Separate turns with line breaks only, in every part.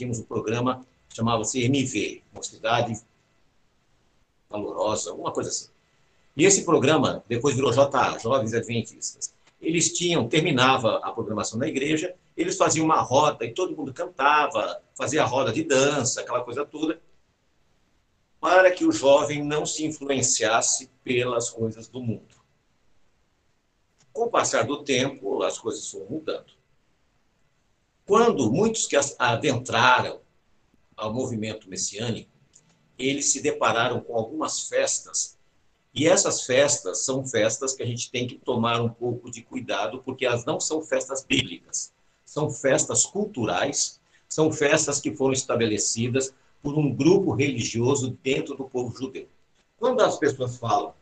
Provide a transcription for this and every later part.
tínhamos um programa chamava-se MV, Mocidade Valorosa, alguma coisa assim. E esse programa depois virou JA, Jovens Adventistas. Eles tinham, terminava a programação da igreja, eles faziam uma roda e todo mundo cantava, fazia roda de dança, aquela coisa toda, para que o jovem não se influenciasse pelas coisas do mundo. Com o passar do tempo, as coisas foram mudando. Quando muitos que adentraram ao movimento messiânico, eles se depararam com algumas festas, e essas festas são festas que a gente tem que tomar um pouco de cuidado, porque elas não são festas bíblicas, são festas culturais, são festas que foram estabelecidas por um grupo religioso dentro do povo judeu. Quando as pessoas falam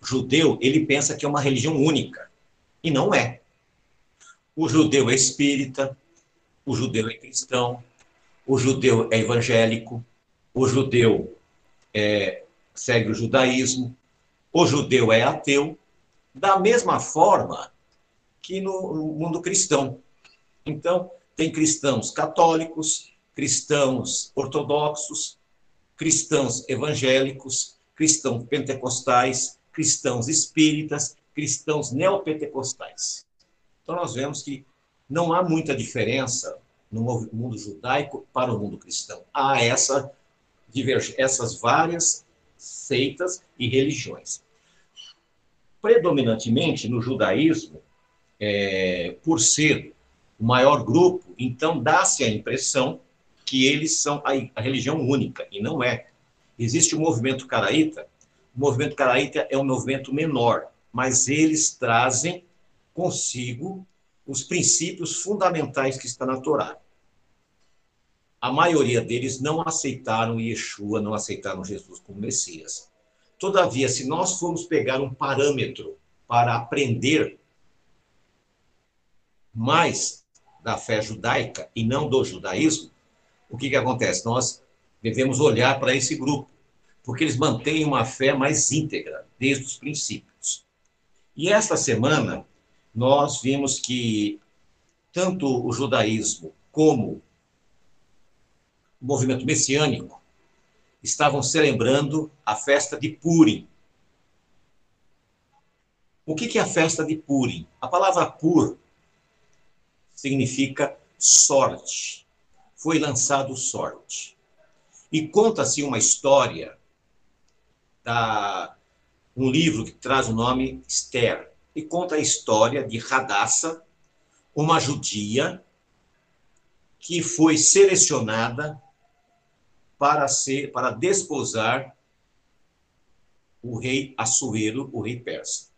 judeu, ele pensa que é uma religião única, e não é. O judeu é espírita, o judeu é cristão, o judeu é evangélico, o judeu é, segue o judaísmo, o judeu é ateu, da mesma forma que no, no mundo cristão. Então, tem cristãos católicos, cristãos ortodoxos, cristãos evangélicos, cristãos pentecostais, cristãos espíritas, cristãos neopentecostais. Então, nós vemos que não há muita diferença no mundo judaico para o mundo cristão. Há essa essas várias seitas e religiões. Predominantemente no judaísmo, é, por ser o maior grupo, então dá-se a impressão que eles são a, a, religião única, e não é. Existe o movimento caraíta, o movimento caraíta é um movimento menor, mas eles trazem consigo os princípios fundamentais que está na Torá. A maioria deles não aceitaram Yeshua, não aceitaram Jesus como Messias. Todavia, se nós formos pegar um parâmetro para aprender mais da fé judaica e não do judaísmo, o que, que acontece? Nós devemos olhar para esse grupo, porque eles mantêm uma fé mais íntegra, desde os princípios. E esta semana, nós vimos que tanto o judaísmo como o movimento messiânico estavam celebrando a festa de Purim. O que é a festa de Purim? A palavra pur significa sorte. Foi lançado sorte. E conta-se uma história da um livro que traz o nome Esther e conta a história de Radassa, uma judia que foi selecionada para ser para desposar o rei Assuero, o rei persa.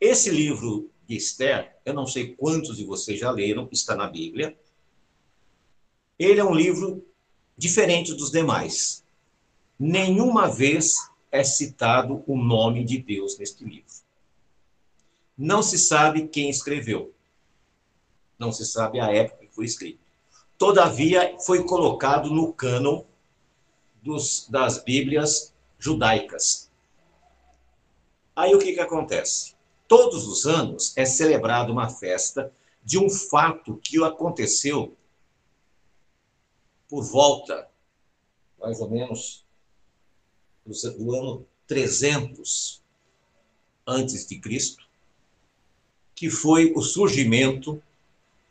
Esse livro de Esther, eu não sei quantos de vocês já leram, está na Bíblia. Ele é um livro diferente dos demais. Nenhuma vez é citado o nome de Deus neste livro. Não se sabe quem escreveu. Não se sabe a época que foi escrito. Todavia, foi colocado no cânon dos, das Bíblias judaicas. Aí o que, que acontece? Todos os anos é celebrada uma festa de um fato que aconteceu por volta, mais ou menos, do ano 300 antes de Cristo, que foi o surgimento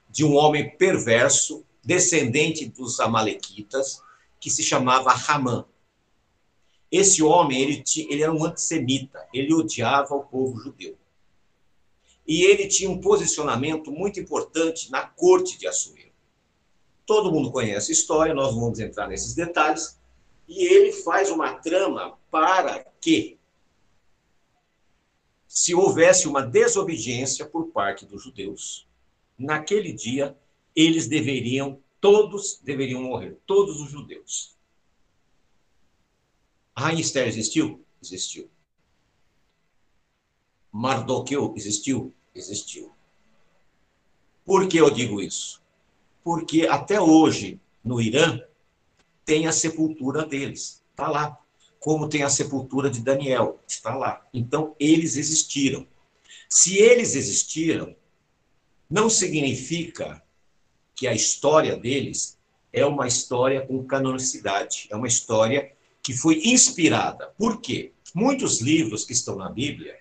de um homem perverso, descendente dos amalequitas, que se chamava Ramã. Esse homem, ele, ele era um antissemita, ele odiava o povo judeu. E ele tinha um posicionamento muito importante na corte de Assuero. Todo mundo conhece a história, nós vamos entrar nesses detalhes, e ele faz uma trama para que, se houvesse uma desobediência por parte dos judeus, naquele dia eles deveriam todos deveriam morrer, todos os judeus. A rainha Esther existiu? Existiu. Mardoqueu existiu? Existiu. Por que eu digo isso? Porque até hoje, no Irã, tem a sepultura deles. Está lá. Como tem a sepultura de Daniel. Está lá. Então, eles existiram. Se eles existiram, não significa que a história deles é uma história com canonicidade, é uma história que foi inspirada. Por quê? Muitos livros que estão na Bíblia,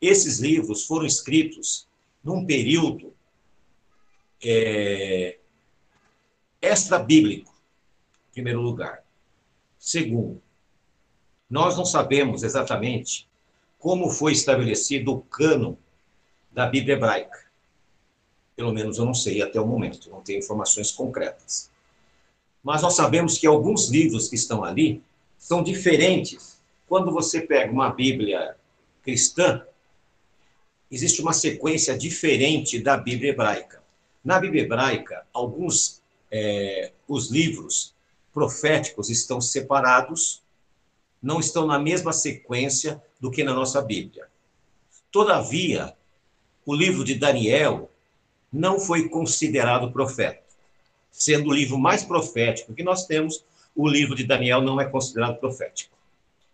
esses livros foram escritos num período é, extra-bíblico, em primeiro lugar. Segundo, nós não sabemos exatamente como foi estabelecido o cano da Bíblia hebraica. Pelo menos eu não sei até o momento, não tenho informações concretas. Mas nós sabemos que alguns livros que estão ali são diferentes. Quando você pega uma Bíblia cristã, existe uma sequência diferente da Bíblia hebraica. Na Bíblia hebraica, alguns é, os livros proféticos estão separados, não estão na mesma sequência do que na nossa Bíblia. Todavia, o livro de Daniel não foi considerado profeta. Sendo o livro mais profético que nós temos, o livro de Daniel não é considerado profético.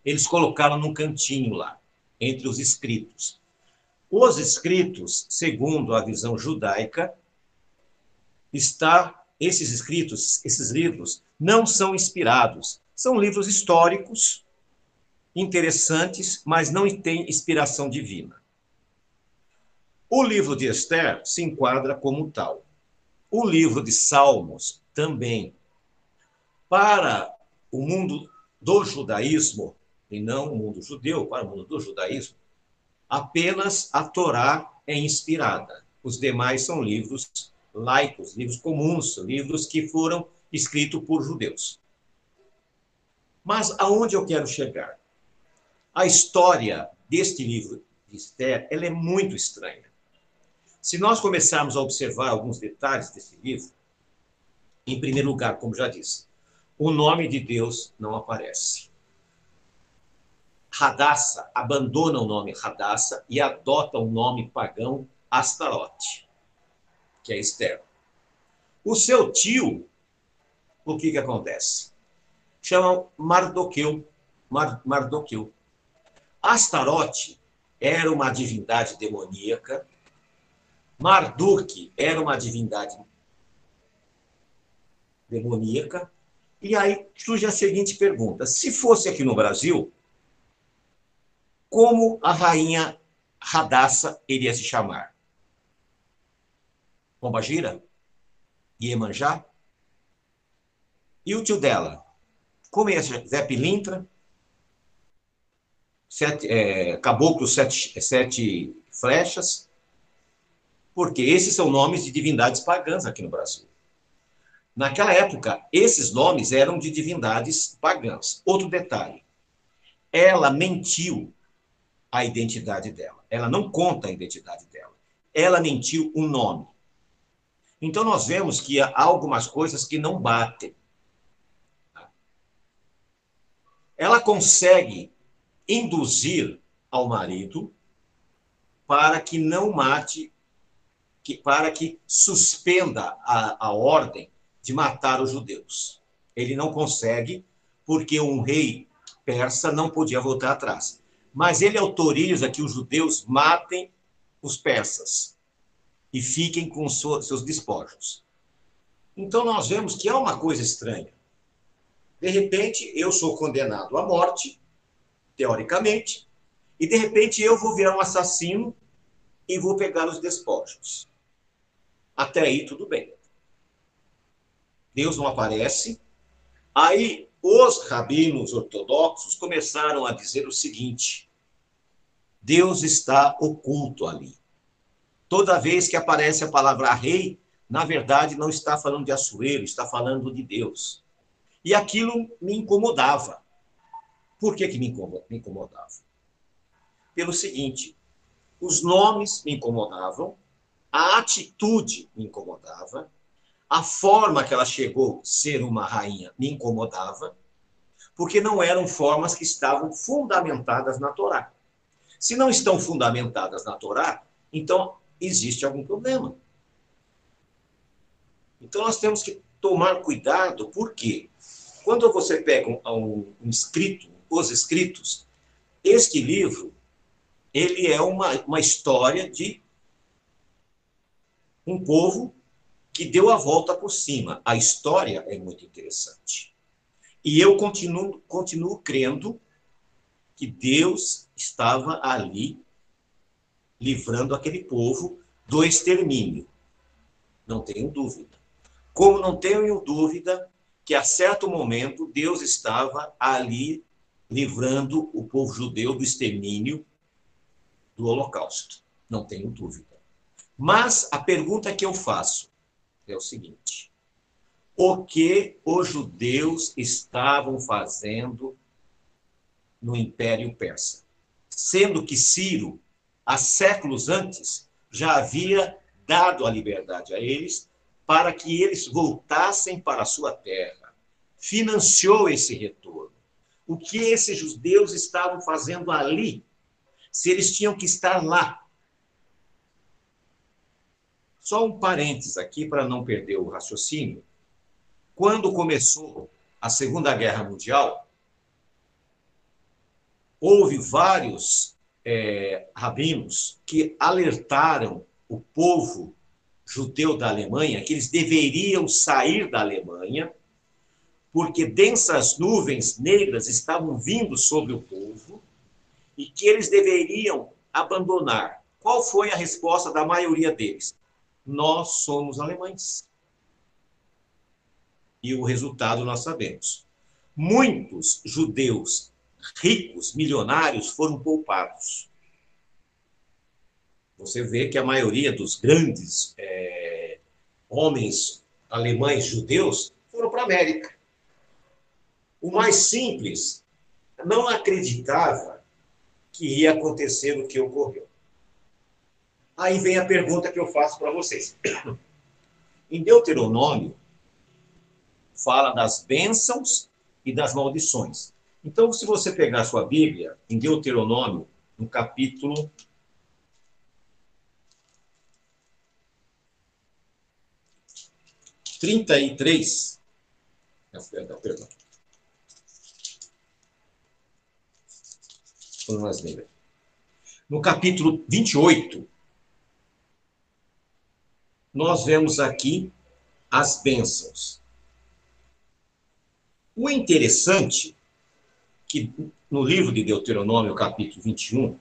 Eles colocaram num cantinho lá, entre os escritos. Os escritos, segundo a visão judaica, está esses escritos, esses livros não são inspirados, são livros históricos interessantes, mas não têm inspiração divina. O livro de Esther se enquadra como tal. O livro de Salmos também. Para o mundo do judaísmo, e não o mundo judeu, para o mundo do judaísmo, apenas a Torá é inspirada. Os demais são livros laicos, livros comuns, livros que foram escritos por judeus. Mas aonde eu quero chegar? A história deste livro de Esther, ela é muito estranha. Se nós começarmos a observar alguns detalhes desse livro, em primeiro lugar, como já disse, o nome de Deus não aparece. Radassa abandona o nome Radassa e adota o nome pagão Astarote, que é Esther. O seu tio, o que, que acontece? Chama Mardoqueu. Mar, Mardoqueu. Astarote era uma divindade demoníaca Marduk era uma divindade demoníaca. E aí surge a seguinte pergunta: se fosse aqui no Brasil, como a rainha Radassa iria se chamar? Pombagira? Iemanjá? E o tio dela? Como ia ser? Zé Pilintra? Sete, é, caboclo sete, sete flechas? porque esses são nomes de divindades pagãs aqui no Brasil. Naquela época, esses nomes eram de divindades pagãs. Outro detalhe: ela mentiu a identidade dela. Ela não conta a identidade dela. Ela mentiu o nome. Então, nós vemos que há algumas coisas que não batem. Ela consegue induzir ao marido para que não mate que, para que suspenda a, a ordem de matar os judeus. Ele não consegue, porque um rei persa não podia voltar atrás. Mas ele autoriza que os judeus matem os persas e fiquem com seus despojos. Então nós vemos que há uma coisa estranha. De repente, eu sou condenado à morte, teoricamente, e de repente eu vou virar um assassino e vou pegar os despojos. Até aí, tudo bem. Deus não aparece. Aí, os rabinos ortodoxos começaram a dizer o seguinte: Deus está oculto ali. Toda vez que aparece a palavra rei, na verdade não está falando de Assuero, está falando de Deus. E aquilo me incomodava. Por que, que me incomodava? Pelo seguinte: os nomes me incomodavam, a atitude me incomodava, a forma que ela chegou a ser uma rainha me incomodava, porque não eram formas que estavam fundamentadas na Torá. Se não estão fundamentadas na Torá, então existe algum problema. Então nós temos que tomar cuidado, porque quando você pega um, um, um escrito, os escritos, este livro, ele é uma, uma história de um povo que deu a volta por cima. A história é muito interessante. E eu continuo, continuo crendo que Deus estava ali livrando aquele povo do extermínio. Não tenho dúvida. Como não tenho dúvida que a certo momento Deus estava ali livrando o povo judeu do extermínio do Holocausto. Não tenho dúvida. Mas a pergunta que eu faço é o seguinte: o que os judeus estavam fazendo no Império Persa? Sendo que Ciro, há séculos antes, já havia dado a liberdade a eles para que eles voltassem para a sua terra. Financiou esse retorno. O que esses judeus estavam fazendo ali? Se eles tinham que estar lá. Só um parênteses aqui para não perder o raciocínio. Quando começou a Segunda Guerra Mundial, houve vários é, rabinos que alertaram o povo judeu da Alemanha que eles deveriam sair da Alemanha, porque densas nuvens negras estavam vindo sobre o povo e que eles deveriam abandonar. Qual foi a resposta da maioria deles? Nós somos alemães. E o resultado nós sabemos. Muitos judeus ricos, milionários, foram poupados. Você vê que a maioria dos grandes é, homens alemães judeus foram para a América. O mais simples não acreditava que ia acontecer o que ocorreu. Aí vem a pergunta que eu faço para vocês. Em Deuteronômio, fala das bênçãos e das maldições. Então, se você pegar sua Bíblia, em Deuteronômio, no capítulo trinta e três, perdão, perdão. No capítulo 28, nós vemos aqui as bênçãos. O interessante que no livro de Deuteronômio, capítulo 21,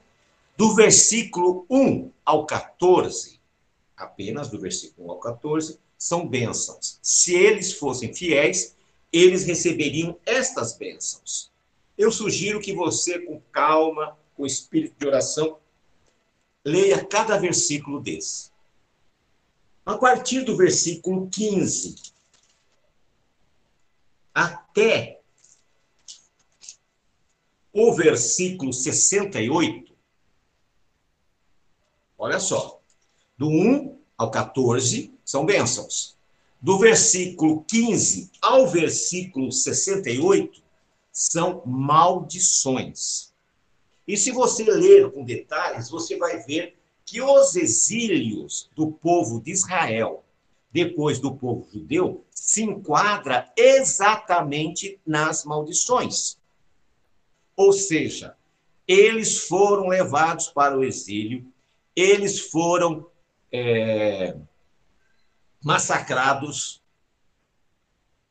do versículo 1 ao 14, apenas do versículo 1 ao 14, são bênçãos. Se eles fossem fiéis, eles receberiam estas bênçãos. Eu sugiro que você, com calma, com espírito de oração, leia cada versículo desse. A partir do versículo 15 até o versículo 68, olha só, do 1 ao 14 são bênçãos. Do versículo 15 ao versículo 68 são maldições. E se você ler com detalhes, você vai ver que os exílios do povo de Israel, depois do povo judeu, se enquadra exatamente nas maldições. Ou seja, eles foram levados para o exílio, eles foram é, massacrados.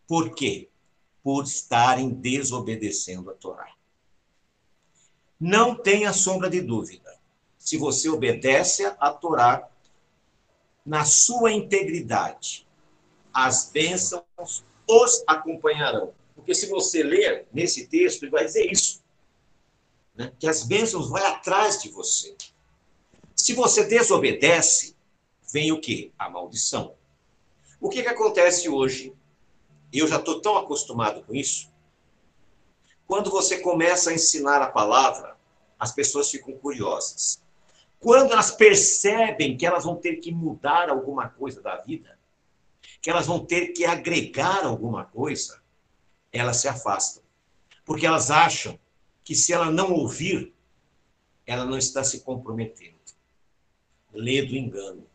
Por quê? Por estarem desobedecendo a Torá. Não tenha sombra de dúvida. Se você obedece a Torá na sua integridade, as bênçãos os acompanharão. Porque se você ler nesse texto, ele vai dizer isso né? que as bênçãos vão atrás de você. Se você desobedece, vem o quê? A maldição. O que, que acontece hoje? Eu já estou tão acostumado com isso. Quando você começa a ensinar a palavra, as pessoas ficam curiosas. Quando elas percebem que elas vão ter que mudar alguma coisa da vida, que elas vão ter que agregar alguma coisa, elas se afastam. Porque elas acham que se ela não ouvir, ela não está se comprometendo. Lê do engano.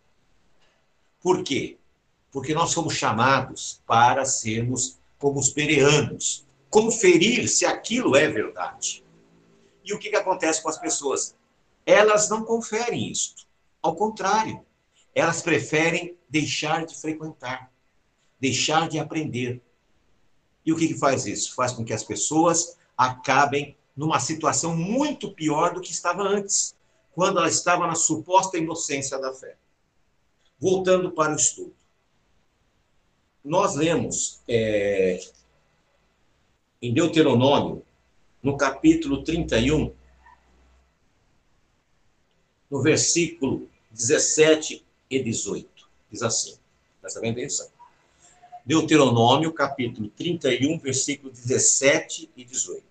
Por quê? Porque nós somos chamados para sermos como os bereanos, conferir se aquilo é verdade. E o que, que acontece com as pessoas? Elas não conferem isto. Ao contrário, elas preferem deixar de frequentar, deixar de aprender. E o que, que faz isso? Faz com que as pessoas acabem numa situação muito pior do que estava antes, quando ela estava na suposta inocência da fé. Voltando para o estudo. Nós lemos é, em Deuteronômio, no capítulo 31, no versículo 17 e 18. Diz assim, presta bem atenção. Deuteronômio, capítulo 31, versículo 17 e 18.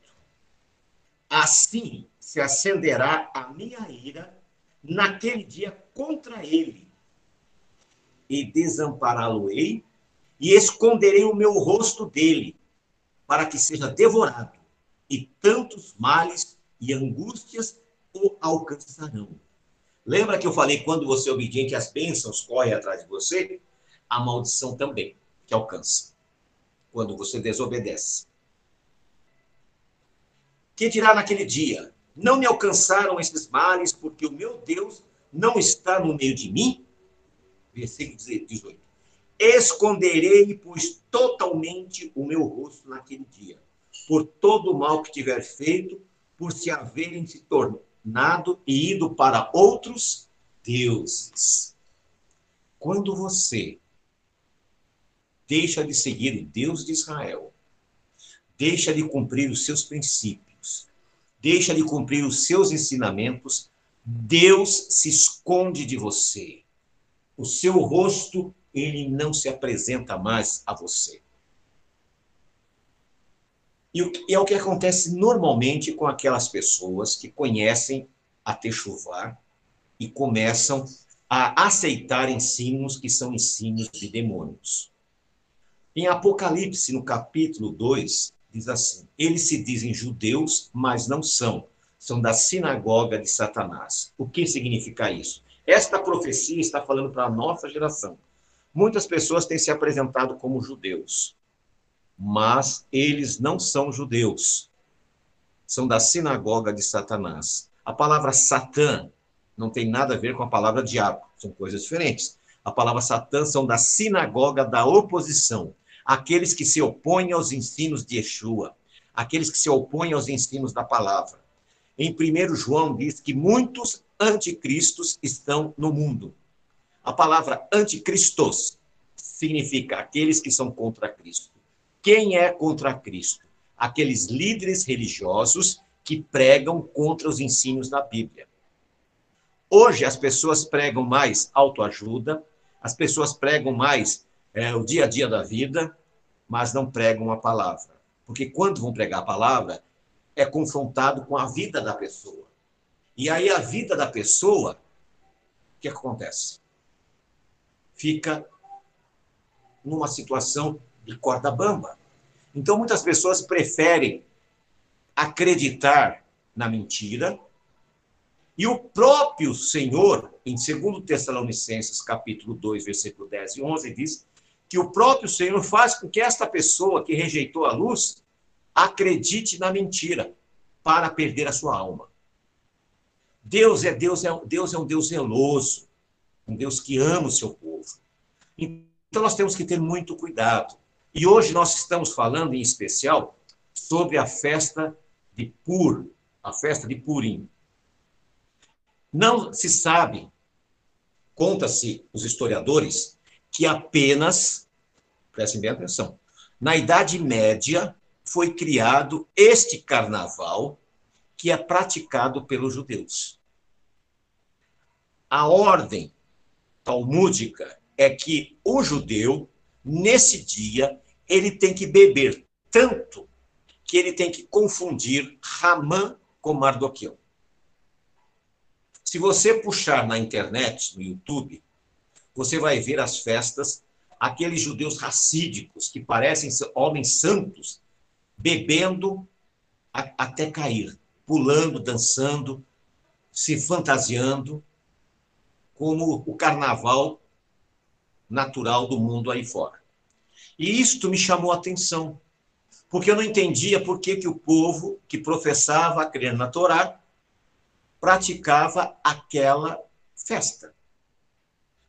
Assim se acenderá a minha ira naquele dia contra ele, e desampará-lo-ei, e esconderei o meu rosto dele, para que seja devorado, e tantos males e angústias o alcançarão. Lembra que eu falei quando você é obediente, as bênçãos correm atrás de você? A maldição também, que alcança, quando você desobedece. Que dirá naquele dia? Não me alcançaram esses males, porque o meu Deus não está no meio de mim? Versículo 18. Esconderei, pois, totalmente o meu rosto naquele dia, por todo o mal que tiver feito, por se haverem se tornado nado e ido para outros deuses. Quando você deixa de seguir o Deus de Israel, deixa de cumprir os seus princípios, deixa de cumprir os seus ensinamentos, Deus se esconde de você. O seu rosto, ele não se apresenta mais a você. E é o que acontece normalmente com aquelas pessoas que conhecem a Techuvá e começam a aceitar ensinos que são ensinos de demônios. Em Apocalipse, no capítulo 2, diz assim: Eles se dizem judeus, mas não são. São da sinagoga de Satanás. O que significa isso? Esta profecia está falando para a nossa geração. Muitas pessoas têm se apresentado como judeus, mas eles não são judeus. São da sinagoga de Satanás. A palavra Satã não tem nada a ver com a palavra diabo, são coisas diferentes. A palavra Satã são da sinagoga da oposição, aqueles que se opõem aos ensinos de Yeshua, aqueles que se opõem aos ensinos da palavra. Em 1 João diz que muitos anticristos estão no mundo. A palavra anticristos significa aqueles que são contra Cristo. Quem é contra Cristo? Aqueles líderes religiosos que pregam contra os ensinos da Bíblia. Hoje as pessoas pregam mais autoajuda, as pessoas pregam mais é, o dia a dia da vida, mas não pregam a palavra. Porque quando vão pregar a palavra, é confrontado com a vida da pessoa. E aí a vida da pessoa, o que acontece? Fica numa situação de corda bamba. Então, muitas pessoas preferem acreditar na mentira, e o próprio Senhor, em 2 Tessalonicenses, capítulo 2, versículo 10 e 11, diz que o próprio Senhor faz com que esta pessoa que rejeitou a luz acredite na mentira para perder a sua alma. Deus é Deus é Deus é um Deus zeloso, um Deus que ama o seu povo. Então nós temos que ter muito cuidado. E hoje nós estamos falando, em especial, sobre a festa de Pur, a festa de Purim. Não se sabe, conta-se os historiadores, que apenas, prestem bem atenção, na Idade Média foi criado este carnaval que é praticado pelos judeus. A ordem talmúdica é que o judeu, nesse dia, ele tem que beber tanto que ele tem que confundir Ramã com Mardoqueu. Se você puxar na internet, no YouTube, você vai ver as festas, aqueles judeus racídicos que parecem homens santos, bebendo até cair, pulando, dançando, se fantasiando, como o carnaval natural do mundo aí fora. E isto me chamou a atenção, porque eu não entendia por que, que o povo que professava crer na Torá praticava aquela festa.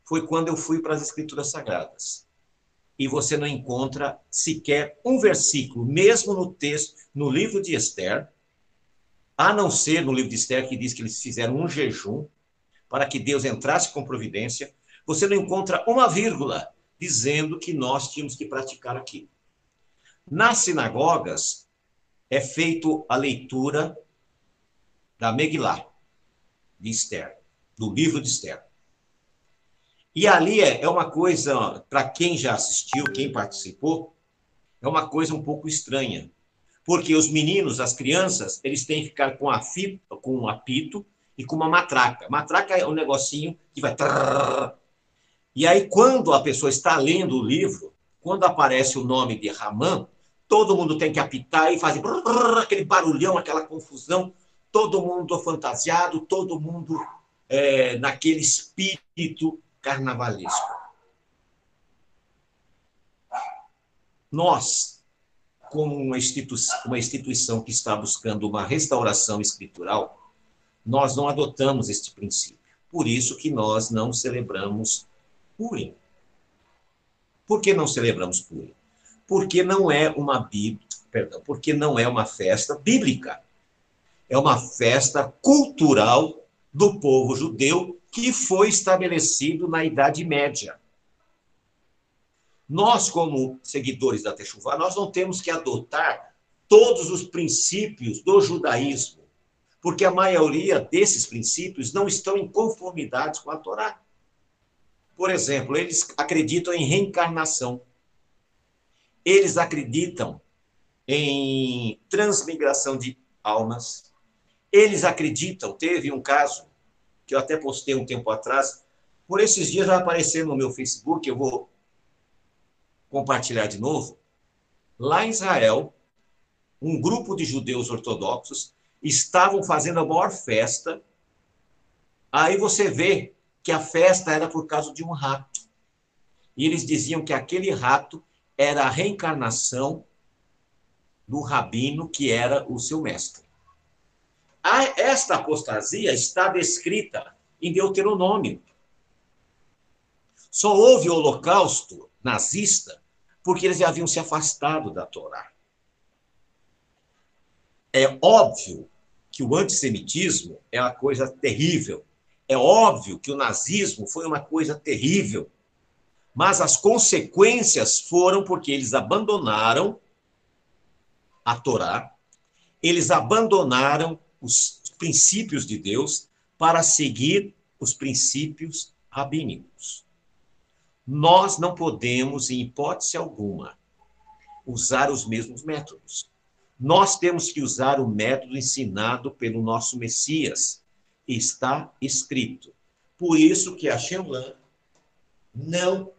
foi quando eu fui para as Escrituras Sagradas. E você não encontra sequer um versículo, mesmo no texto, no livro de Esther, a não ser no livro de Esther que diz que eles fizeram um jejum para que Deus entrasse com providência, você não encontra uma vírgula dizendo que nós tínhamos que praticar aquilo. Nas sinagogas é feito a leitura da Megillah, de Esther, do livro de Esther. E ali é, é uma coisa, para quem já assistiu, quem participou, é uma coisa um pouco estranha. Porque os meninos, as crianças, eles têm que ficar com, a fita, com um apito e com uma matraca. Matraca é um negocinho que vai. E aí, quando a pessoa está lendo o livro, quando aparece o nome de Ramã, todo mundo tem que apitar e fazer aquele barulhão, aquela confusão, todo mundo fantasiado, todo mundo é, naquele espírito carnavalesco. Nós, como uma instituição, uma instituição que está buscando uma restauração escritural, nós não adotamos este princípio. Por isso que nós não celebramos Purim. Por que não celebramos Purim? Porque não é uma bíblia, perdão, porque não é uma festa bíblica. É uma festa cultural do povo judeu que foi estabelecido na Idade Média. Nós, como seguidores da Techuvá, nós não temos que adotar todos os princípios do judaísmo, porque a maioria desses princípios não estão em conformidade com a Torá. Por exemplo, eles acreditam em reencarnação. Eles acreditam em transmigração de almas. Eles acreditam, teve um caso que eu até postei um tempo atrás, por esses dias vai aparecer no meu Facebook, eu vou compartilhar de novo. Lá em Israel, um grupo de judeus ortodoxos estavam fazendo a maior festa. Aí você vê que a festa era por causa de um rato. E eles diziam que aquele rato era a reencarnação do rabino que era o seu mestre. Esta apostasia está descrita em Deuteronômio. Só houve holocausto nazista porque eles haviam se afastado da Torá. É óbvio que o antissemitismo é uma coisa terrível, é óbvio que o nazismo foi uma coisa terrível, mas as consequências foram porque eles abandonaram a Torá, eles abandonaram os princípios de Deus para seguir os princípios rabínicos. Nós não podemos, em hipótese alguma, usar os mesmos métodos. Nós temos que usar o método ensinado pelo nosso Messias, está escrito. Por isso que a Shenlan não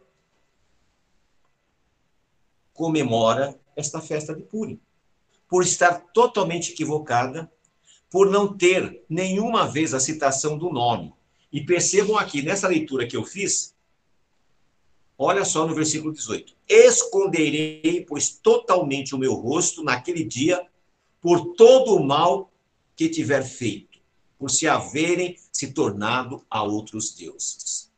comemora esta festa de Purim, por estar totalmente equivocada, por não ter nenhuma vez a citação do nome. E percebam aqui, nessa leitura que eu fiz, olha só no versículo 18: Esconderei, pois, totalmente o meu rosto naquele dia, por todo o mal que tiver feito por se haverem se tornado a outros deuses.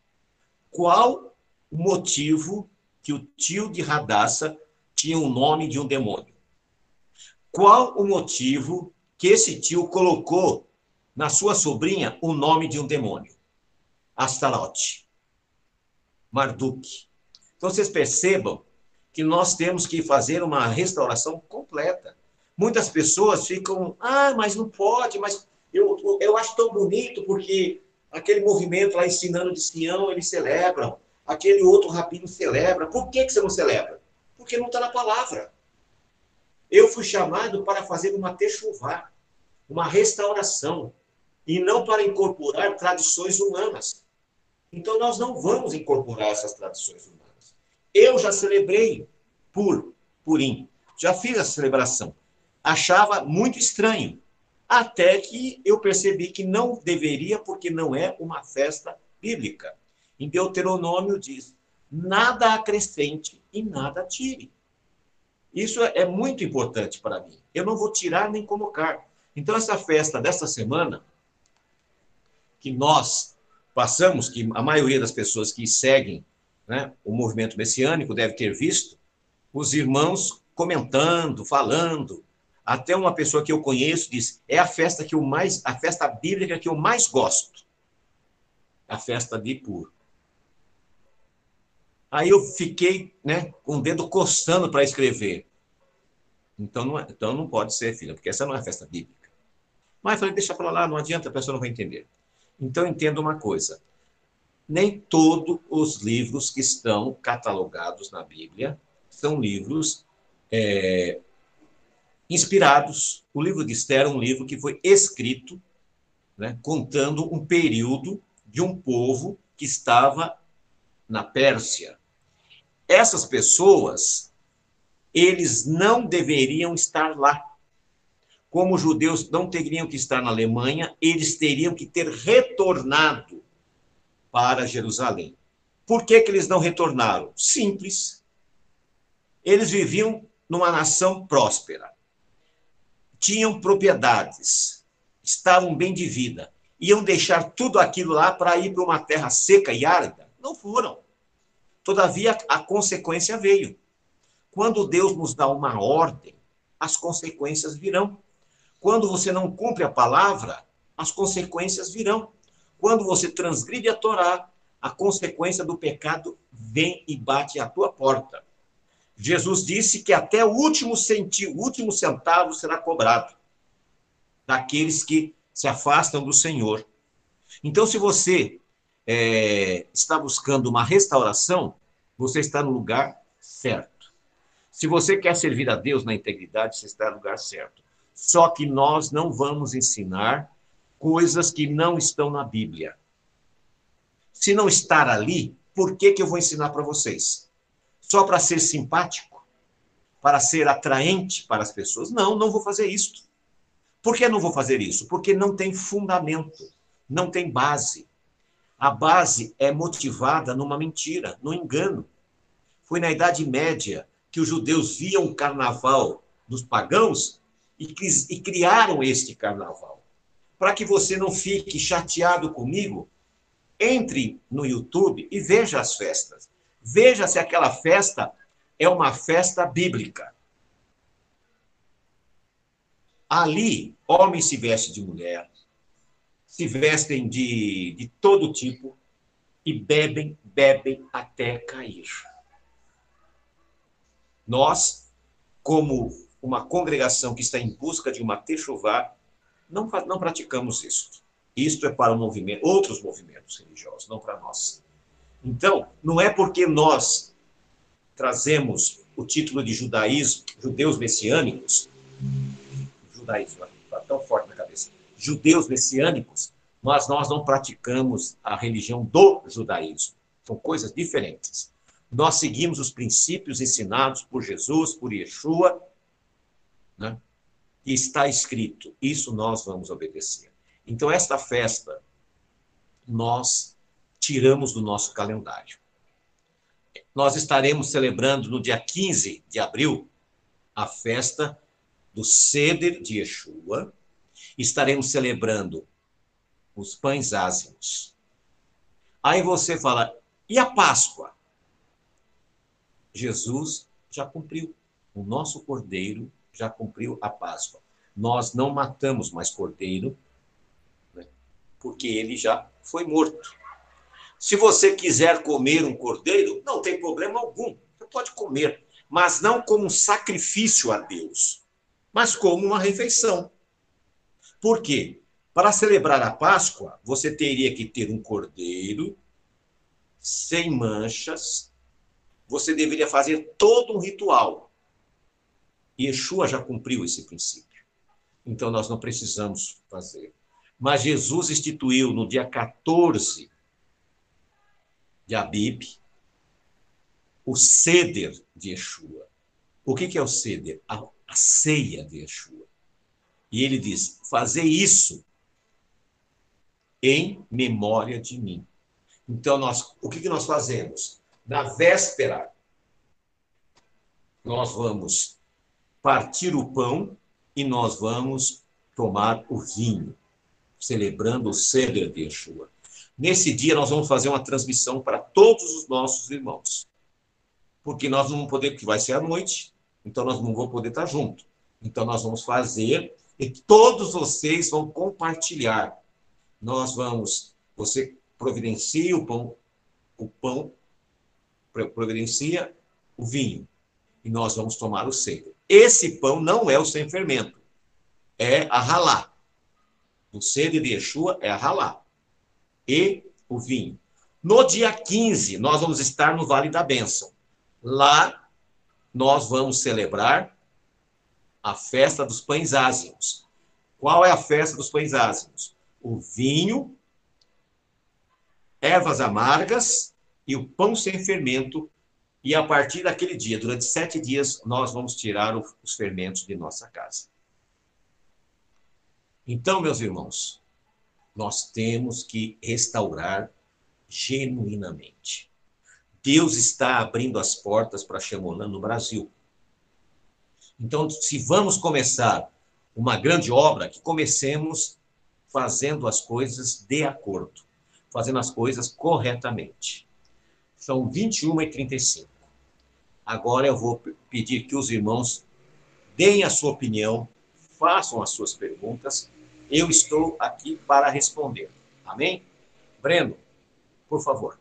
Qual o motivo que o tio de Radassa tinha o nome de um demônio? Qual o motivo que esse tio colocou na sua sobrinha o nome de um demônio? Astarote, Marduk. Então vocês percebam que nós temos que fazer uma restauração completa. Muitas pessoas ficam, ah, mas não pode, mas eu, eu acho tão bonito porque aquele movimento lá ensinando de Sião, eles celebram. Aquele outro rabino celebra. Por que, que você não celebra? Porque não está na palavra. Eu fui chamado para fazer uma techuvá, uma restauração, e não para incorporar tradições humanas. Então, nós não vamos incorporar essas tradições humanas. Eu já celebrei por Purim, já fiz a celebração. Achava muito estranho, até que eu percebi que não deveria, porque não é uma festa bíblica. Em Deuteronômio diz: nada acrescente e nada tire. Isso é muito importante para mim. Eu não vou tirar nem colocar. Então, essa festa dessa semana, que nós passamos, que a maioria das pessoas que seguem né, o movimento messiânico deve ter visto, os irmãos comentando, falando. Até uma pessoa que eu conheço disse: é a festa que eu mais, a festa bíblica que eu mais gosto, a festa de Pur. Aí eu fiquei, né, com o dedo coçando para escrever. Então não, é, então não pode ser, filha, porque essa não é festa bíblica. Mas falei, deixa para lá, não adianta, a pessoa não vai entender. Então entenda uma coisa: nem todos os livros que estão catalogados na Bíblia são livros é, inspirados. O livro de Esther é um livro que foi escrito né, contando um período de um povo que estava na Pérsia. Essas pessoas, eles não deveriam estar lá. Como os judeus não teriam que estar na Alemanha, eles teriam que ter retornado para Jerusalém. Por que, que eles não retornaram? Simples. Eles viviam numa nação próspera. Tinham propriedades, estavam bem de vida. Iam deixar tudo aquilo lá para ir para uma terra seca e árida? Não foram. Todavia, a consequência veio. Quando Deus nos dá uma ordem, as consequências virão. Quando você não cumpre a palavra, as consequências virão. Quando você transgride a Torá, a consequência do pecado vem e bate à tua porta. Jesus disse que até o último centavo, último centavo será cobrado daqueles que se afastam do Senhor. Então, se você é, está buscando uma restauração, você está no lugar certo. Se você quer servir a Deus na integridade, você está no lugar certo. Só que nós não vamos ensinar coisas que não estão na Bíblia. Se não estar ali, por que, que eu vou ensinar para vocês? Só para ser simpático? Para ser atraente para as pessoas? Não, não vou fazer isso. Por que não vou fazer isso? Porque não tem fundamento, não tem base. A base é motivada numa mentira, no engano. Foi na Idade Média que os judeus viam o carnaval dos pagãos e, e criaram este carnaval para que você não fique chateado comigo, entre no YouTube e veja as festas. Veja se aquela festa é uma festa bíblica. Ali, homens se vestem de mulher, se vestem de, de todo tipo e bebem, bebem até cair. Nós, como uma congregação que está em busca de uma techuvá, não, não praticamos isto. Isto é para o movimento, outros movimentos religiosos, não para nós. Então, não é porque nós trazemos o título de judaísmo, judeus messiânicos, judaísmo está tão forte na cabeça, judeus messiânicos, mas nós não praticamos a religião do judaísmo. São coisas diferentes. Nós seguimos os princípios ensinados por Jesus, por Yeshua, né? e está escrito, isso nós vamos obedecer. Então, esta festa, nós tiramos do nosso calendário. Nós estaremos celebrando no dia 15 de abril a festa do Seder de Yeshua. Estaremos celebrando os pães ázimos. Aí você fala, e a Páscoa? Jesus já cumpriu. O nosso cordeiro já cumpriu a Páscoa. Nós não matamos mais cordeiro, né, porque ele já foi morto. Se você quiser comer um cordeiro, não tem problema algum. Você pode comer, mas não como um sacrifício a Deus, mas como uma refeição. Por quê? Para celebrar a Páscoa, você teria que ter um cordeiro sem manchas. Você deveria fazer todo um ritual. Yeshua já cumpriu esse princípio. Então nós não precisamos fazer. Mas Jesus instituiu no dia 14 de Abib o ceder de Yeshua. O que é o ceder? A, a ceia de Yeshua. E ele diz: fazer isso em memória de mim. Então, nós, o que, que nós fazemos? Na véspera, nós vamos partir o pão e nós vamos tomar o vinho, celebrando o Seder de Yeshua. Nesse dia, nós vamos fazer uma transmissão para todos os nossos irmãos. Porque nós não vamos poder, que vai ser à noite, então nós não vamos poder estar junto. Então, nós vamos fazer e todos vocês vão compartilhar. Nós vamos, você providencia o pão, o pão, providencia o vinho, e nós vamos tomar o seio. Esse pão não é o sem fermento, é a ralá. O sede de Yeshua é a ralá. E o vinho. No dia 15, nós vamos estar no Vale da Bênção. Lá, nós vamos celebrar a festa dos pães ázimos. Qual é a festa dos pães ázimos? O vinho, ervas amargas e o pão sem fermento. E a partir daquele dia, durante sete dias, nós vamos tirar os fermentos de nossa casa. Então, meus irmãos, nós temos que restaurar genuinamente. Deus está abrindo as portas para Xemolã no Brasil. Então, se vamos começar uma grande obra, que comecemos fazendo as coisas de acordo, fazendo as coisas corretamente. São 21 e 35. Agora eu vou pedir que os irmãos deem a sua opinião, façam as suas perguntas. Eu estou aqui para responder. Amém? Breno, por favor.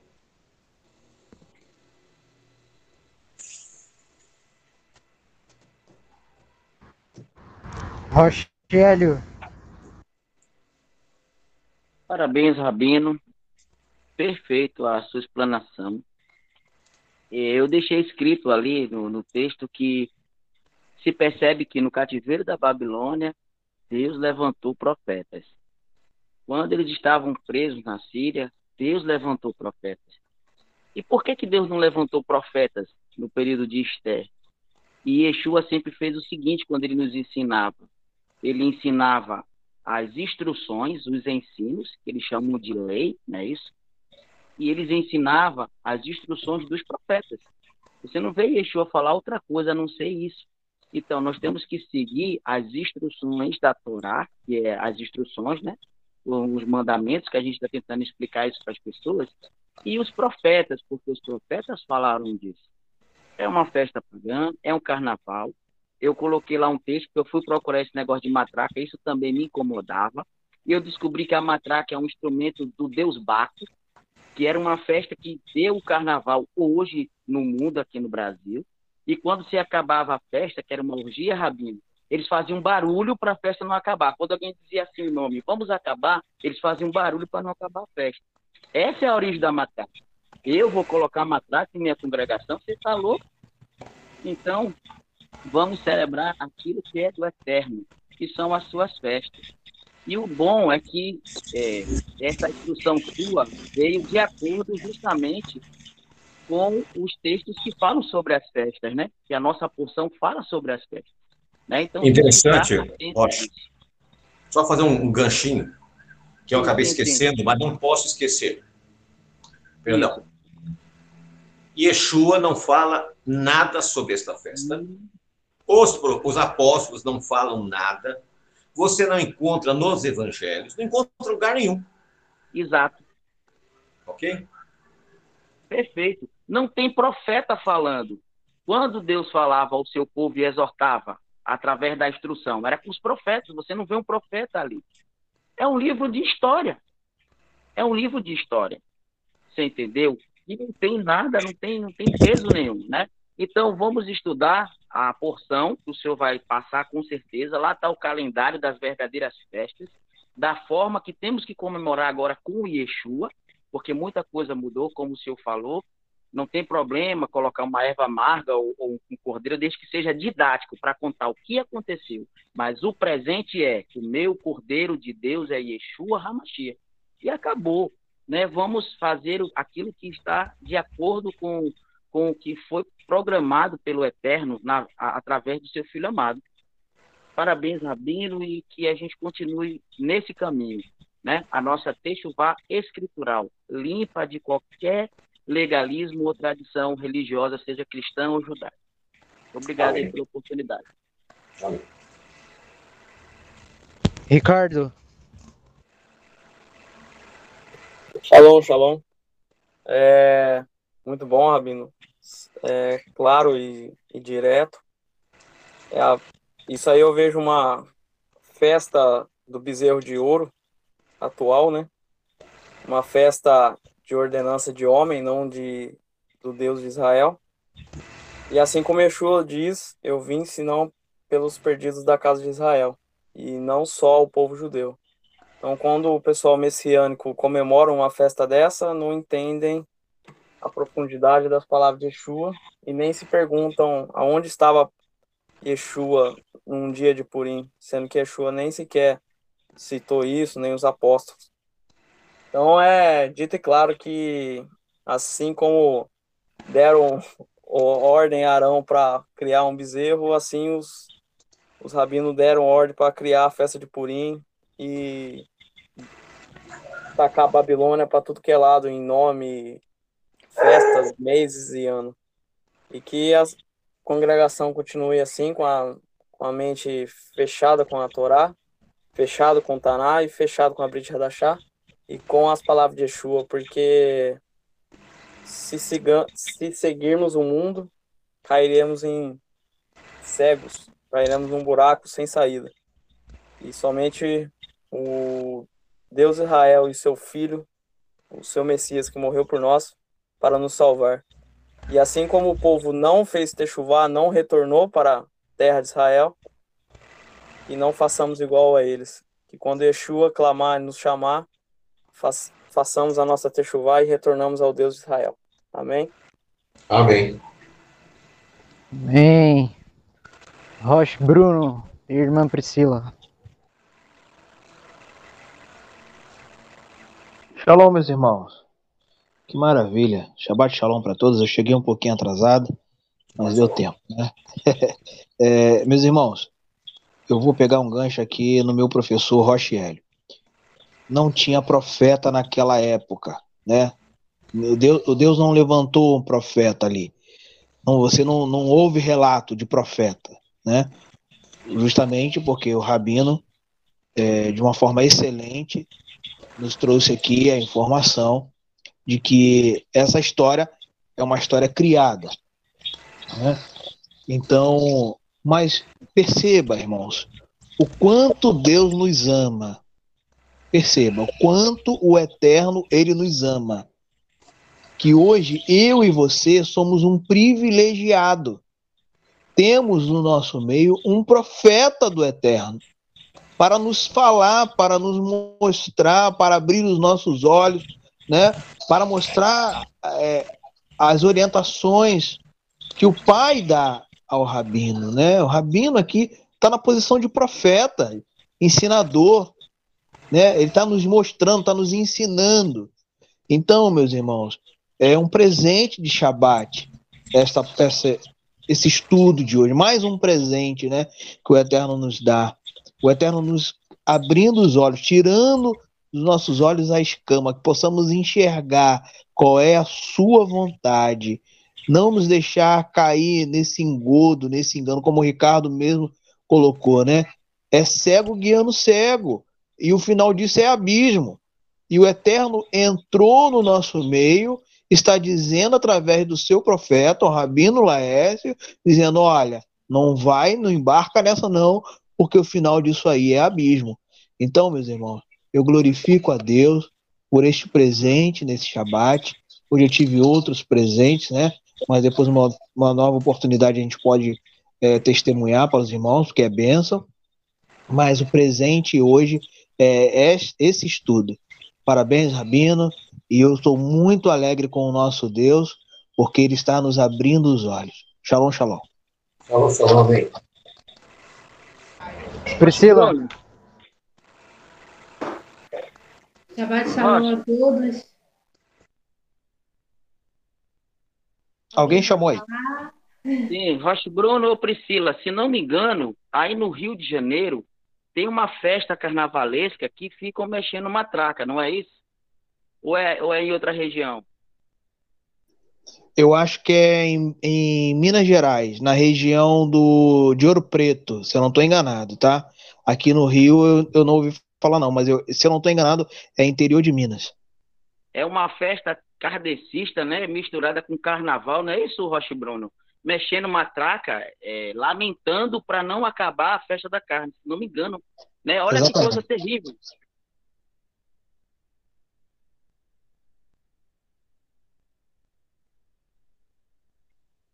Rogério.
Parabéns, Rabino. Perfeito a sua explanação. Eu deixei escrito ali no, no texto que se percebe que no cativeiro da Babilônia, Deus levantou profetas. Quando eles estavam presos na Síria, Deus levantou profetas. E por que, que Deus não levantou profetas no período de Esther? E Yeshua sempre fez o seguinte quando ele nos ensinava: ele ensinava as instruções, os ensinos, que eles chamam de lei, não é isso? E eles ensinavam as instruções dos profetas. Você não vê Yeshua falar outra coisa a não ser isso. Então, nós temos que seguir as instruções da Torá, que é as instruções, né? Os mandamentos que a gente está tentando explicar isso para as pessoas, e os profetas, porque os profetas falaram disso. É uma festa pagã, é um carnaval, eu coloquei lá um texto, porque eu fui procurar esse negócio de matraca, isso também me incomodava. E eu descobri que a matraca é um instrumento do deus Baco, que era uma festa que deu o carnaval hoje no mundo, aqui no Brasil. E quando se acabava a festa, que era uma orgia rabino, eles faziam barulho para a festa não acabar. Quando alguém dizia assim o nome, vamos acabar, eles faziam barulho para não acabar a festa. Essa é a origem da matraca. Eu vou colocar matraca em minha congregação, você está louco? Então, vamos celebrar aquilo que é do eterno, que são as suas festas. E o bom é que é, essa instrução sua veio de acordo justamente com os textos que falam sobre as festas, né? Que a nossa porção fala sobre as festas. Né? Então,
Interessante, Rocha. Só fazer um, um, ganchinho, que eu acabei esquecendo, mas não posso esquecer. Perdão. Isso. Yeshua não fala nada sobre esta festa. Hum. Os, os apóstolos não falam nada. Você não encontra nos evangelhos, não encontra lugar nenhum.
Exato.
Ok?
Perfeito. Não tem profeta falando. Quando Deus falava ao seu povo e exortava através da instrução, era com os profetas. Você não vê um profeta ali. É um livro de história. É um livro de história. Você entendeu? E não tem nada, não tem, não tem peso nenhum, né? Então, vamos estudar a porção que o senhor vai passar com certeza. Lá está o calendário das verdadeiras festas, da forma que temos que comemorar agora com o Yeshua, porque muita coisa mudou, como o senhor falou. Não tem problema colocar uma erva amarga ou, ou um cordeiro, desde que seja didático para contar o que aconteceu. Mas o presente é que o meu cordeiro de Deus é Yeshua Hamashia. E acabou. Né? Vamos fazer aquilo que está de acordo com com o que foi programado pelo Eterno na, a, através do seu Filho amado. Parabéns, Rabino, e que a gente continue nesse caminho. Né? A nossa Techuvá escritural, limpa de qualquer legalismo ou tradição religiosa, seja cristã ou judaica. Obrigado pela oportunidade.
Ricardo. Shalom, shalom. É, muito bom, Rabino. É, claro e, e direto. É a, isso aí eu vejo uma festa do bezerro de ouro atual, né? Uma festa de ordenança de homem, não de do Deus de Israel. E assim como Yeshua diz, eu vim senão pelos perdidos da casa de Israel, e não só o povo judeu. Então, quando o pessoal messiânico comemora uma festa dessa, não entendem a profundidade das palavras de Yeshua e nem se perguntam aonde estava Yeshua num dia de Purim, sendo que Yeshua nem sequer citou isso, nem os apóstolos. Então é dito e claro que assim como deram ordem a Arão para criar um bezerro, assim os, os rabinos deram ordem para criar a festa de Purim e tacar a Babilônia para tudo que é lado em nome, festas, meses e ano. E que a congregação continue assim, com a, com a mente fechada com a Torá, fechado com o Taná e fechado com a Brit Hadashah e com as palavras de Yeshua, porque se, siga, se seguirmos o mundo, cairemos em cegos, cairemos num buraco sem saída. E somente o Deus Israel e seu Filho, o seu Messias que morreu por nós, para nos salvar. E assim como o povo não fez techuvá, não retornou para a terra de Israel, e não façamos igual a eles. Que quando Yeshua clamar e nos chamar, façamos a nossa techuvá e retornamos ao Deus de Israel. Amém?
Amém.
Amém. Roche Bruno, irmã Priscila.
Shalom, meus irmãos. Que maravilha. Shabbat shalom para todos. Eu cheguei um pouquinho atrasado, mas deu tempo, né? é, meus irmãos, eu vou pegar um gancho aqui no meu professor Rochielli não tinha profeta naquela época, né? O Deus, o Deus não levantou um profeta ali. Não, você não, não houve relato de profeta, né? Justamente porque o Rabino, é, de uma forma excelente, nos trouxe aqui a informação de que essa história é uma história criada. Né? Então, mas perceba, irmãos, o quanto Deus nos ama Perceba o quanto o Eterno ele nos ama. Que hoje eu e você somos um privilegiado. Temos no nosso meio um profeta do Eterno para nos falar, para nos mostrar, para abrir os nossos olhos, né? Para mostrar é, as orientações que o pai dá ao rabino, né? O rabino aqui está na posição de profeta, ensinador, né? Ele está nos mostrando, está nos ensinando. Então, meus irmãos, é um presente de Shabat essa, essa, esse estudo de hoje, mais um presente, né, que o Eterno nos dá. O Eterno nos abrindo os olhos, tirando dos nossos olhos a escama, que possamos enxergar qual é a sua vontade, não nos deixar cair nesse engodo, nesse engano, como o Ricardo mesmo colocou, né? É cego guiando cego. E o final disso é abismo. E o Eterno entrou no nosso meio, está dizendo através do seu profeta, o Rabino Laércio, dizendo: olha, não vai, não embarca nessa não, porque o final disso aí é abismo. Então, meus irmãos, eu glorifico a Deus por este presente nesse Shabat. Hoje eu tive outros presentes, né? Mas depois, uma, uma nova oportunidade, a gente pode é, testemunhar para os irmãos, porque é bênção. Mas o presente hoje é, é esse estudo. Parabéns, Rabino, e eu estou muito alegre com o nosso Deus, porque Ele está nos abrindo os olhos. Shalom, shalom.
Shalom, shalom, amém.
Priscila.
Shabbat shalom a todos.
Alguém chamou aí?
Sim, Rocha Bruno ou Priscila, se não me engano, aí no Rio de Janeiro tem uma festa carnavalesca que ficam mexendo matraca, não é isso? Ou é, ou é em outra região?
Eu acho que é em, em Minas Gerais, na região do, de Ouro Preto, se eu não estou enganado, tá? Aqui no Rio eu, eu não ouvi falar não, mas eu, se eu não estou enganado, é interior de Minas.
é uma festa kardecista, né? Misturada com carnaval, não é isso, Roche Bruno? Mexendo matraca, é, lamentando para não acabar a festa da carne, se não me engano. Né? Olha Exatamente. que coisa terrível.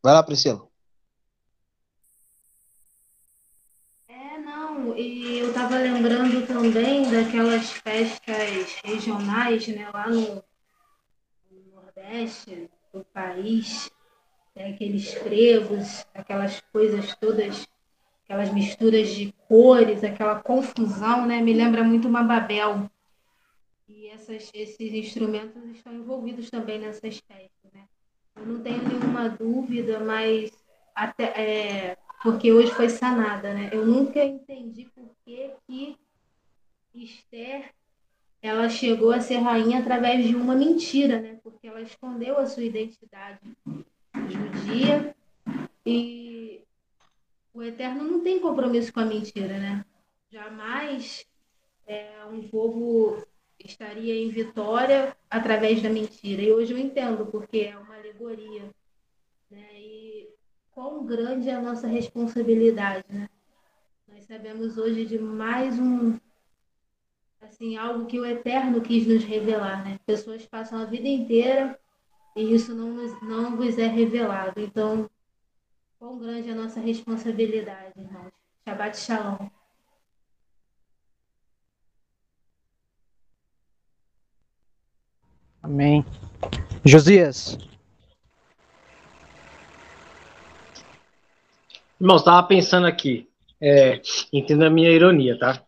Vai lá, Priscila.
É, não, e eu estava lembrando também daquelas festas regionais, né, lá no, Nordeste do país, né, aqueles frevos, aquelas coisas todas, aquelas misturas de cores, aquela confusão, né, me lembra muito uma Babel. E essas, esses instrumentos estão envolvidos também nessas festas, né? Eu não tenho nenhuma dúvida, mas até é, porque hoje foi sanada, né? Eu nunca entendi por que, que Esther ela chegou a ser rainha através de uma mentira, né? Porque ela escondeu a sua identidade judia e o Eterno não tem compromisso com a mentira, né? Jamais é, um povo estaria em vitória através da mentira. E hoje eu entendo, porque é uma alegoria. Né? E quão grande é a nossa responsabilidade, né? Nós sabemos hoje de mais um assim, algo que o Eterno quis nos revelar, né? Pessoas passam a vida inteira e isso não, nos, não vos é revelado. Então, quão grande é a nossa responsabilidade, irmãos. Shabbat Shalom.
Amém. Josias.
Irmão, estava pensando aqui, é, entenda a minha ironia, tá?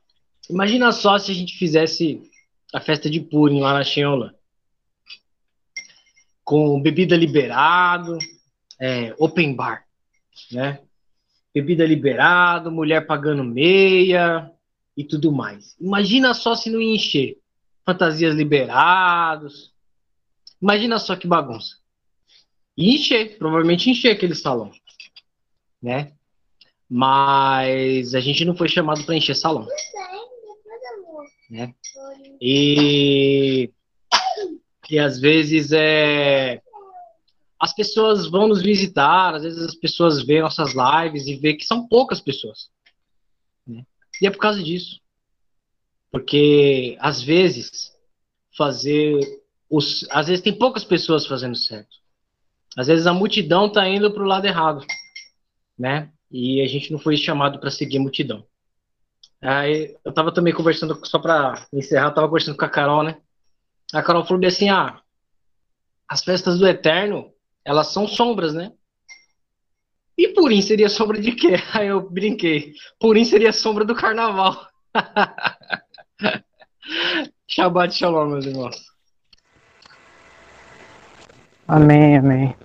Imagina só se a gente fizesse a festa de Purim lá na Xenhola. Com bebida liberado, é, open bar, né? Bebida liberado, mulher pagando meia e tudo mais. Imagina só se não encher. Fantasias liberados. Imagina só que bagunça. E encher, provavelmente encher aquele salão, né? Mas a gente não foi chamado para encher salão. Né? E, e às vezes é, as pessoas vão nos visitar, às vezes as pessoas veem nossas lives e vê que são poucas pessoas. Né? E é por causa disso. Porque às vezes fazer os. Às vezes tem poucas pessoas fazendo certo. Às vezes a multidão está indo para o lado errado. Né? E a gente não foi chamado para seguir a multidão. Aí eu tava também conversando, só pra encerrar, eu tava conversando com a Carol, né? A Carol falou assim: ah, as festas do Eterno, elas são sombras, né? E Purim seria sombra de quê? Aí eu brinquei. Purim seria sombra do carnaval. Shabbat shalom, meus irmãos.
Amém, amém.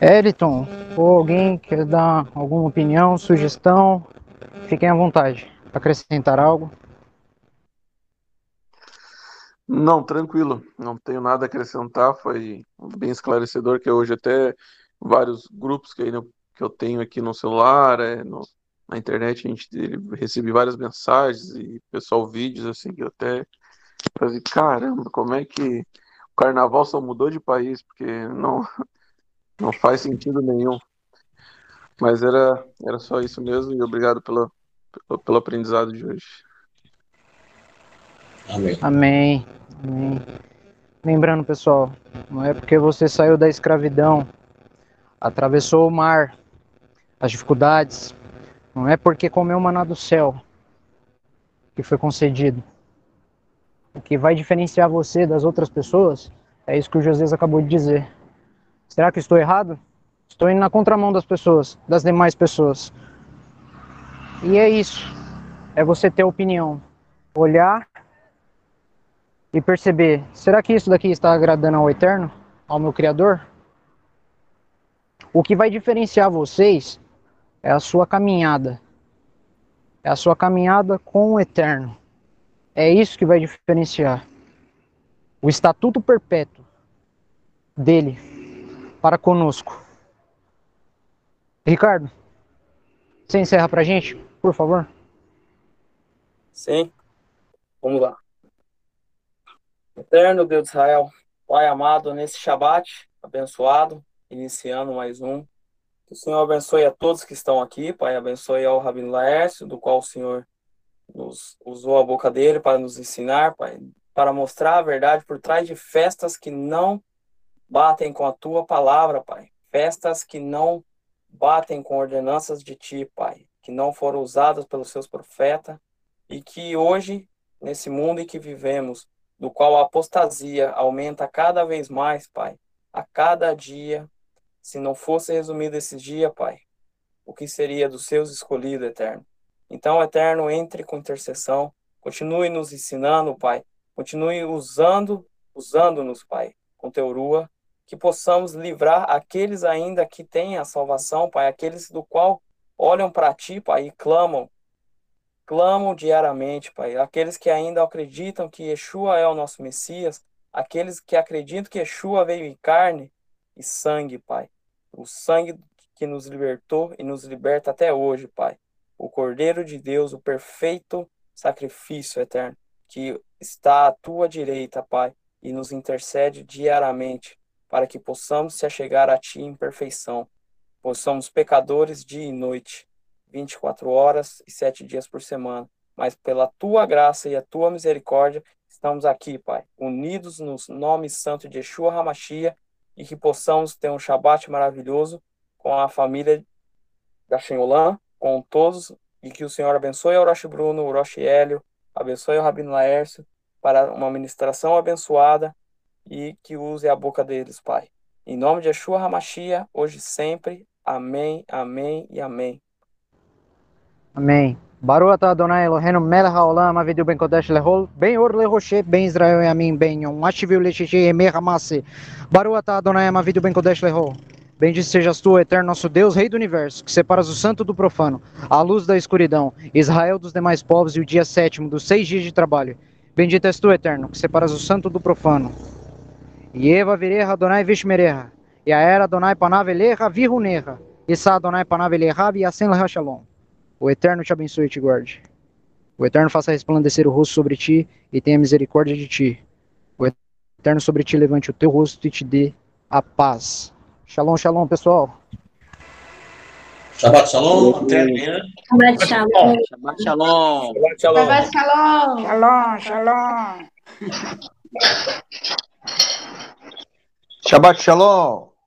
Eriton, ou alguém quer dar alguma opinião, sugestão? Fiquem à vontade. Acrescentar algo?
Não, tranquilo. Não tenho nada a acrescentar. Foi bem esclarecedor que hoje até vários grupos que, eu, que eu tenho aqui no celular, é, no, na internet, a gente recebe várias mensagens e pessoal vídeos assim que eu até falei, caramba, como é que o carnaval só mudou de país, porque não, não faz sentido nenhum. Mas era, era só isso mesmo e obrigado pela, pelo, pelo aprendizado de hoje.
Amém. Amém. Amém. Lembrando, pessoal, não é porque você saiu da escravidão, atravessou o mar, as dificuldades, não é porque comeu maná do céu que foi concedido. O que vai diferenciar você das outras pessoas é isso que o José acabou de dizer. Será que estou errado? Estou indo na contramão das pessoas, das demais pessoas. E é isso. É você ter opinião. Olhar e perceber: será que isso daqui está agradando ao Eterno? Ao meu Criador? O que vai diferenciar vocês é a sua caminhada. É a sua caminhada com o Eterno. É isso que vai diferenciar. O estatuto perpétuo dele para conosco. Ricardo, você encerra pra gente? por favor?
Sim. Vamos lá. Eterno Deus de Israel, Pai amado, nesse Shabat abençoado, iniciando mais um. Que o Senhor abençoe a todos que estão aqui, Pai, abençoe ao Rabino Laércio, do qual o Senhor nos usou a boca dele para nos ensinar, Pai, para mostrar a verdade por trás de festas que não batem com a tua palavra, Pai. Festas que não batem com ordenanças de ti, Pai, que não foram usadas pelos seus profetas e que hoje, nesse mundo em que vivemos, do qual a apostasia aumenta cada vez mais, Pai, a cada dia, se não fosse resumido esse dia, Pai, o que seria dos seus escolhidos, Eterno? Então, Eterno, entre com intercessão, continue nos ensinando, Pai, continue usando, usando-nos, Pai, com teurua, que possamos livrar aqueles ainda que têm a salvação, Pai, aqueles do qual olham para Ti, Pai, e clamam, clamam diariamente, Pai, aqueles que ainda acreditam que Yeshua é o nosso Messias, aqueles que acreditam que Yeshua veio em carne e sangue, Pai, o sangue que nos libertou e nos liberta até hoje, Pai, o Cordeiro de Deus, o perfeito sacrifício eterno, que está à Tua direita, Pai, e nos intercede diariamente para que possamos se achegar a Ti em perfeição, pois somos pecadores dia e noite, 24 horas e 7 dias por semana. Mas pela Tua graça e a Tua misericórdia, estamos aqui, Pai, unidos no nome santo de Yeshua Hamashia e que possamos ter um Shabat maravilhoso com a família da Shenolã, com todos, e que o Senhor abençoe o Orochi Bruno, o Orochi Hélio, abençoe o Rabino Laércio, para uma ministração abençoada e que use a boca deles, Pai. Em nome de Yeshua Hamashia, hoje e sempre. Amém, amém e amém.
Amém. Baruch atah Adonai Eloheinu melech haolam avidu ben kodesh lehol ben or lehoshe ben Israel yamin ben yom ashiviu lechiche emeh hamase Baruch atah Adonai avidu ben kodesh lehol Bendito sejas tu, eterno nosso Deus, Rei do Universo, que separas o santo do profano, a luz da escuridão, Israel dos demais povos e o dia sétimo dos seis dias de trabalho. Bendito és tu, eterno, que separas o santo do profano. Yeva vireha Adonai vishmereha. Yaera Adonai panav eleha viruneha. Issa Adonai panav eleha viasen leha shalom. O Eterno te abençoe e te guarde. O Eterno faça resplandecer o rosto sobre ti e tenha misericórdia de ti. O Eterno sobre ti levante o teu rosto e te dê a paz. Shalom, shalom, pessoal.
Shabbat Shalom, até amanhã.
Shabbat Shalom.
Shabbat Shalom.
Shabbat Shalom.
Shabbat Shalom.
Shalom, shalom.
Shabbat Shalom.